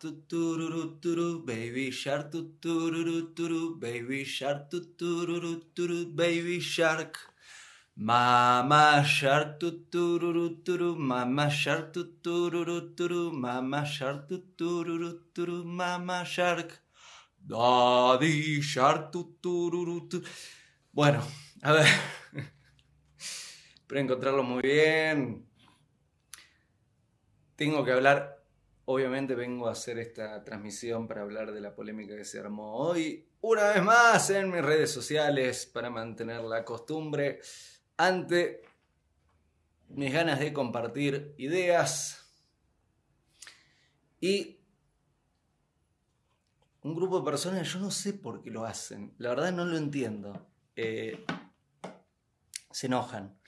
Shark baby shark tutururu turu, baby shark tutururu turu, baby shark. Mama shark tutururu turu, mama shark tutururu turu, mama shark tutururu turu, mama shark. Daddy shark tutururu turu. Bueno, a ver. Espero encontrarlo muy bien. Tengo que hablar, obviamente vengo a hacer esta transmisión para hablar de la polémica que se armó hoy, una vez más en mis redes sociales, para mantener la costumbre ante mis ganas de compartir ideas y un grupo de personas, yo no sé por qué lo hacen, la verdad no lo entiendo, eh, se enojan.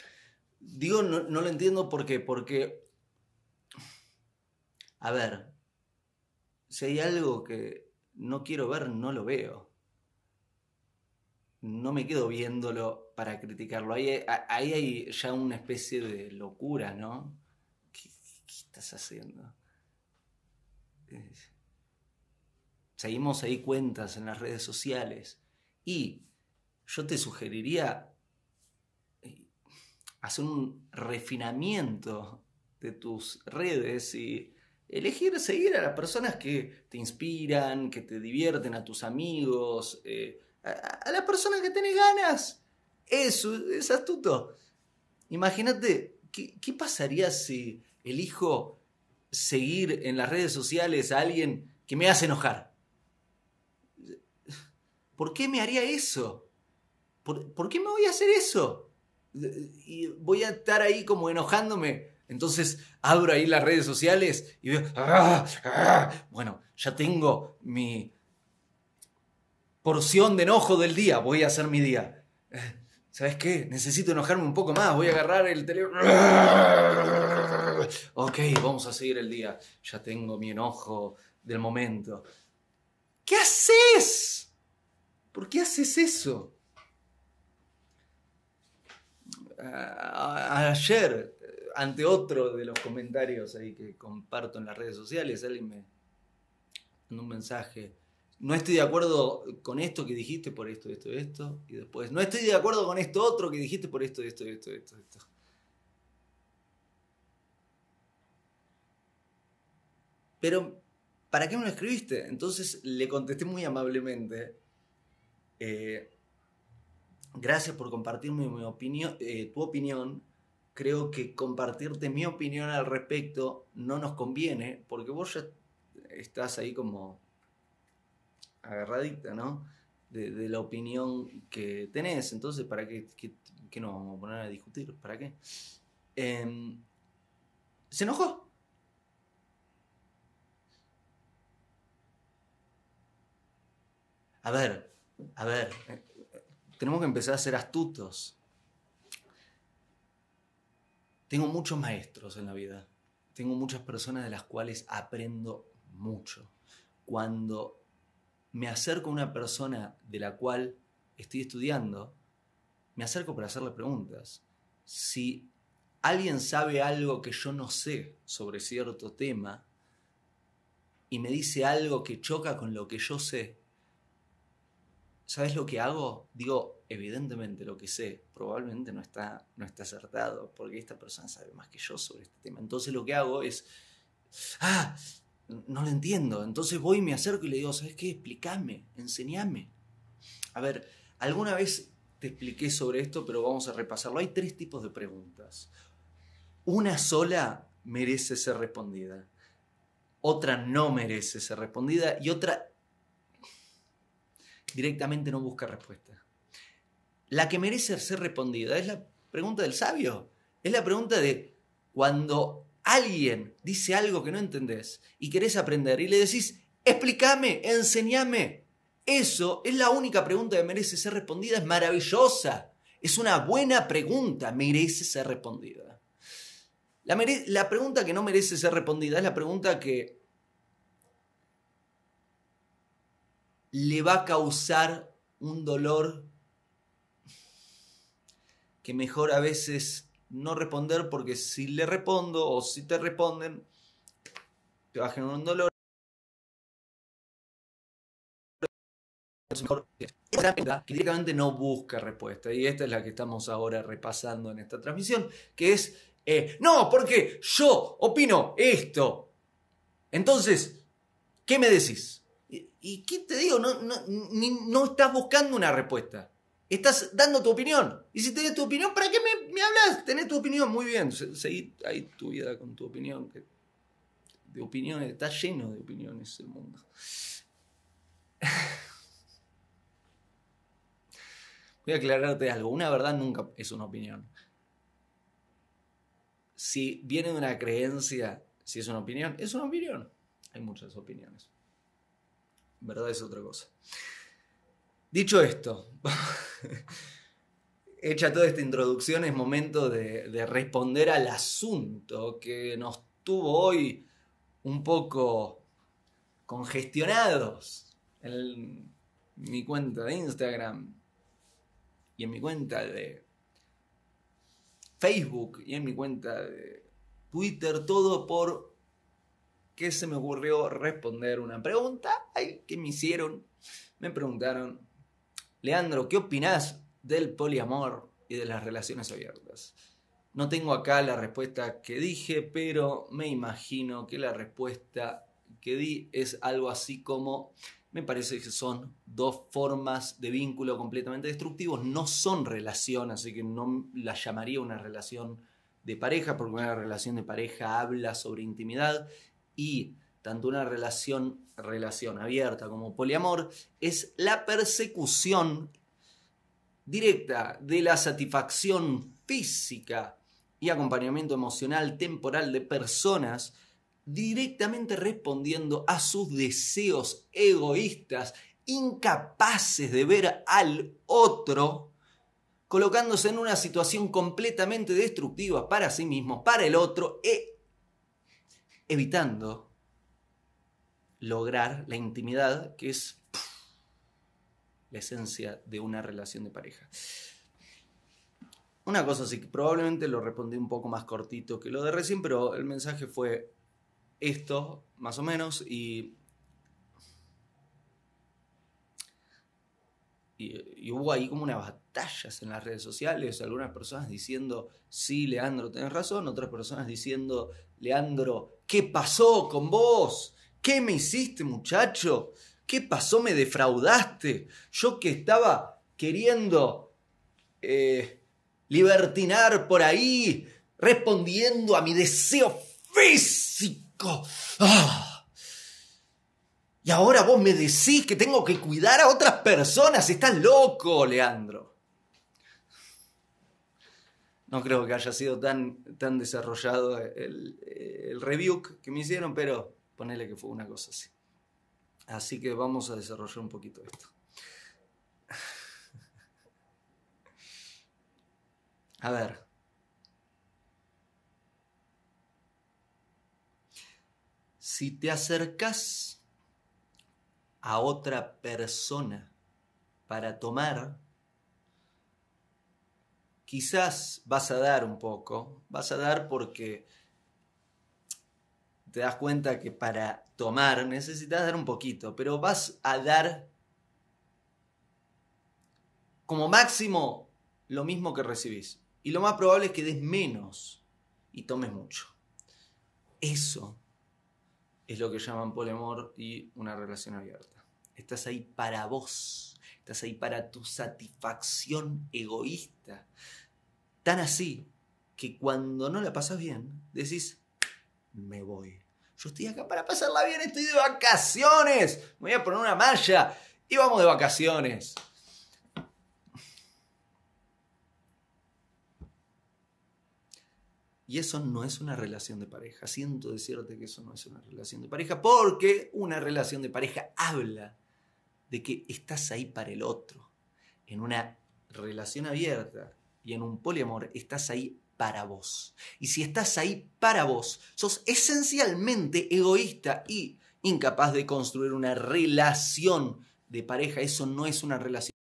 Digo, no, no lo entiendo porque, porque a ver, si hay algo que no quiero ver, no lo veo. No me quedo viéndolo para criticarlo. Ahí, hay ya una especie de locura, ¿no? ¿Qué, estás haciendo? Seguimos ahí cuentas en las redes sociales. Y yo te sugeriría eh, hacer un refinamiento de tus redes y elegir seguir a las personas que te inspiran, que te divierten, a tus amigos, eh, a, las personas que tenés ganas. Eso es astuto. Imagínate, ¿qué, ¿qué, pasaría si elijo seguir en las redes sociales a alguien que me hace enojar? ¿Por qué me haría eso? ¿Por, ¿por qué me voy a hacer eso? Y voy a estar ahí como enojándome entonces abro ahí las redes sociales y veo, ah, ah". bueno, ya tengo mi porción de enojo del día, voy a hacer mi día. ¿Sabes qué? Necesito enojarme un poco más, voy a agarrar el teléfono. Ok, vamos a seguir el día. Ya tengo mi enojo del momento. ¿Qué haces? ¿Por qué haces eso? ayer ante otro de los comentarios ahí que comparto en las redes sociales, alguien me mandó un mensaje. No estoy de acuerdo con esto que dijiste por esto, esto, esto. Y después, no estoy de acuerdo con esto otro que dijiste por esto, esto, esto, esto, esto. Pero, ¿para qué me lo escribiste? Entonces le contesté muy amablemente. Eh, gracias por compartirme mi opinión, eh, tu opinión creo que compartirte mi opinión al respecto no nos conviene, porque vos ya estás ahí como agarradita, ¿no? De, la opinión que tenés. Entonces, ¿para qué, nos vamos a poner a discutir? ¿Para qué? Em, se enojó. A ver, a ver, eh, tenemos que empezar a ser astutos. Tengo muchos maestros en la vida. Tengo muchas personas de las cuales aprendo mucho. Cuando me acerco a una persona de la cual estoy estudiando, me acerco para hacerle preguntas. Si alguien sabe algo que yo no sé sobre cierto tema y me dice algo que choca con lo que yo sé, ¿sabes lo que hago? Digo, evidentemente lo que sé probablemente no está, no está acertado, porque esta persona sabe más que yo sobre este tema. Entonces lo que hago es, ah, no lo entiendo. Entonces voy y me acerco y le digo, ¿sabes qué? Explícame, enséñame. A ver, alguna vez te expliqué sobre esto, pero vamos a repasarlo. Hay tres tipos de preguntas. Una sola merece ser respondida. Otra no merece ser respondida y otra directamente no busca respuesta la que merece ser respondida es la pregunta del sabio. Es la pregunta de cuando alguien dice algo que no entendés y querés aprender y le decís, explícame, enséñame. Eso es la única pregunta que merece ser respondida. Es maravillosa. Es una buena pregunta. Merece ser respondida. La, la pregunta que no merece ser respondida es la pregunta que le va a causar un dolor que mejor a veces no responder porque si le respondo o si te responden, te va a generar un dolor. Que directamente no busca respuesta. Y esta es la que estamos ahora repasando en esta transmisión, que es, eh, no, porque yo opino esto. Entonces, ¿qué me decís? ¿Y, qué te digo? No, no, no estás buscando una respuesta. Estás dando tu opinión. Y si tenés tu opinión, ¿para qué me, me hablas? Tenés tu opinión, muy bien. Seguí ahí tu vida con tu opinión. De opiniones, está lleno de opiniones el mundo. Voy a aclararte algo. Una verdad nunca es una opinión. Si viene de una creencia, si es una opinión, es una opinión. Hay muchas opiniones. Verdad es otra cosa. Dicho esto, hecha toda esta introducción, es momento de, responder al asunto que nos tuvo hoy un poco congestionados en mi cuenta de Instagram y en mi cuenta de Facebook y en mi cuenta de Twitter, todo por que se me ocurrió responder una pregunta que me hicieron. Me preguntaron Leandro, ¿qué opinás del poliamor y de las relaciones abiertas? No tengo acá la respuesta que dije, pero me imagino que la respuesta que di es algo así como, me parece que son dos formas de vínculo completamente destructivos, no son relación, así que no la llamaría una relación de pareja, porque una relación de pareja habla sobre intimidad y tanto una relación, relación abierta como poliamor, es la persecución directa de la satisfacción física y acompañamiento emocional temporal de personas directamente respondiendo a sus deseos egoístas, incapaces de ver al otro, colocándose en una situación completamente destructiva para sí mismos, para el otro, e evitando lograr la intimidad, que es la esencia de una relación de pareja. Una cosa sí, probablemente lo respondí un poco más cortito que lo de recién, pero el mensaje fue esto, más o menos, y, y, hubo ahí como unas batallas en las redes sociales, algunas personas diciendo, sí, Leandro, tenés razón, otras personas diciendo, Leandro, ¿qué pasó con vos? ¿Qué me hiciste, muchacho? ¿Qué pasó? Me defraudaste. Yo que estaba queriendo eh, libertinar por ahí, respondiendo a mi deseo físico. ¡Ah! Y ahora vos me decís que tengo que cuidar a otras personas. Estás loco, Leandro. No creo que haya sido tan, tan desarrollado el, el review que me hicieron, pero ponele que fue una cosa así. Así que vamos a desarrollar un poquito esto. A ver. Si te acercas a otra persona para tomar, quizás vas a dar un poco, vas a dar porque te das cuenta que para tomar necesitas dar un poquito, pero vas a dar como máximo lo mismo que recibís. Y lo más probable es que des menos y tomes mucho. Eso es lo que llaman poliamor y una relación abierta. Estás ahí para vos, estás ahí para tu satisfacción egoísta. Tan así que cuando no la pasas bien, decís, me voy. Yo estoy acá para pasarla bien, estoy de vacaciones. Me voy a poner una malla y vamos de vacaciones. Y eso no es una relación de pareja. Siento decirte que eso no es una relación de pareja porque una relación de pareja habla de que estás ahí para el otro. En una relación abierta y en un poliamor estás ahí para vos. Y si estás ahí para vos, sos esencialmente egoísta y incapaz de construir una relación de pareja. Eso no es una relación.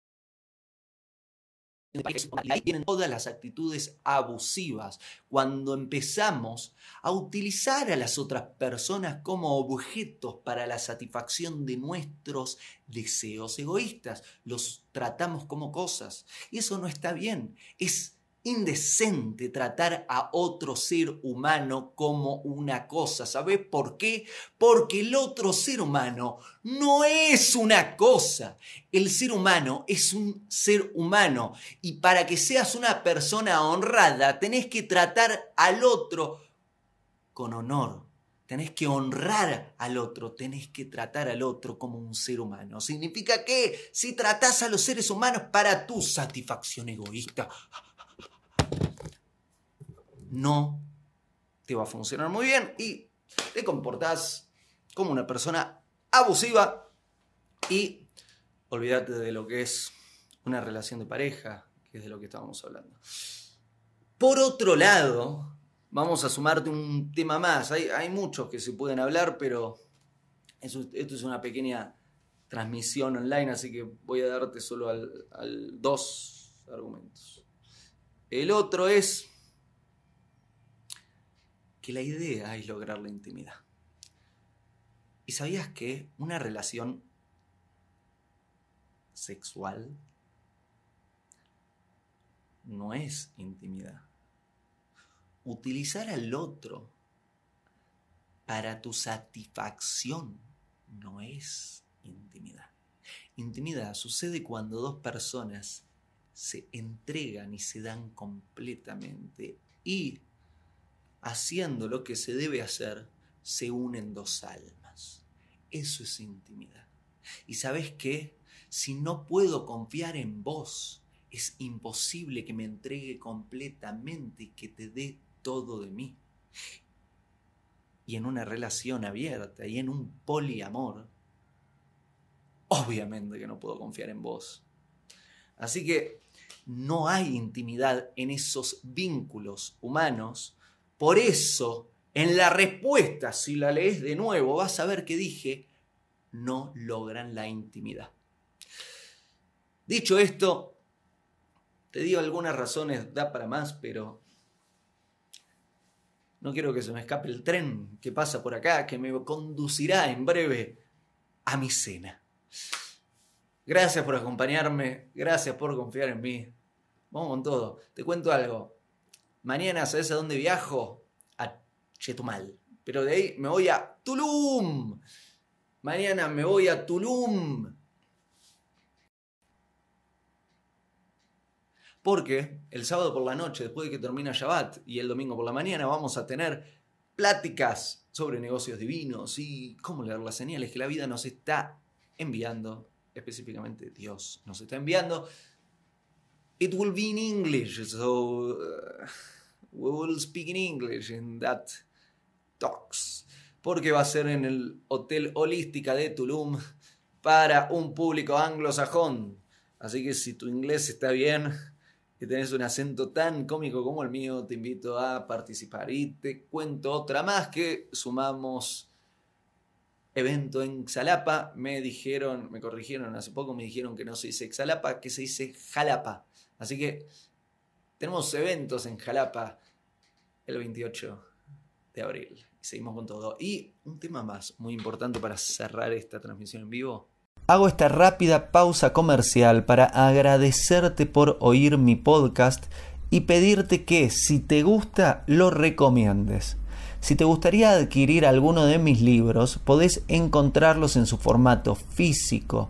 Y ahí vienen todas las actitudes abusivas. Cuando empezamos a utilizar a las otras personas como objetos para la satisfacción de nuestros deseos egoístas, los tratamos como cosas. Y eso no está bien. Es indecente tratar a otro ser humano como una cosa. ¿Sabes por qué? Porque el otro ser humano no es una cosa. El ser humano es un ser humano. Y para que seas una persona honrada, tenés que tratar al otro con honor. Tenés que honrar al otro, tenés que tratar al otro como un ser humano. Significa que si tratás a los seres humanos para tu satisfacción egoísta, no te va a funcionar muy bien y te comportás como una persona abusiva y olvídate de lo que es una relación de pareja, que es de lo que estábamos hablando. Por otro lado, vamos a sumarte un tema más. Hay, muchos que se pueden hablar, pero esto es una pequeña transmisión online, así que voy a darte solo al dos argumentos. El otro es que la idea es lograr la intimidad. ¿Y sabías que una relación sexual no es intimidad? Utilizar al otro para tu satisfacción no es intimidad. Intimidad sucede cuando dos personas se entregan y se dan completamente y haciendo lo que se debe hacer, se unen dos almas. Eso es intimidad. Y sabes qué? Si no puedo confiar en vos, es imposible que me entregue completamente y que te dé todo de mí. Y en una relación abierta y en un poliamor, obviamente que no puedo confiar en vos. Así que no hay intimidad en esos vínculos humanos por eso, en la respuesta, si la lees de nuevo, vas a ver que dije, no logran la intimidad. Dicho esto, te digo algunas razones, da para más, pero no quiero que se me escape el tren que pasa por acá, que me conducirá en breve a mi cena. Gracias por acompañarme, gracias por confiar en mí. Vamos con todo. Te cuento algo. Mañana, ¿sabes a dónde viajo? A Chetumal. Pero de ahí me voy a Tulum. Mañana me voy a Tulum. Porque el sábado por la noche, después de que termina Shabbat, y el domingo por la mañana, vamos a tener pláticas sobre negocios divinos y cómo leer las señales que la vida nos está enviando, específicamente Dios nos está enviando it will be in English, so uh, we will speak in English in that talks. Porque va a ser en el Hotel Holística de Tulum para un público anglosajón. Así que si tu inglés está bien y tenés un acento tan cómico como el mío, te invito a participar. Y te cuento otra más que sumamos evento en Xalapa. Me dijeron, me corrigieron hace poco, me dijeron que no se dice Xalapa, que se dice Jalapa. Así que tenemos eventos en Jalapa el 28 de abril. Y seguimos con todo. Y un tema más muy importante para cerrar esta transmisión en vivo. Hago esta rápida pausa comercial para agradecerte por oír mi podcast y pedirte que si te gusta lo recomiendes. Si te gustaría adquirir alguno de mis libros, podés encontrarlos en su formato físico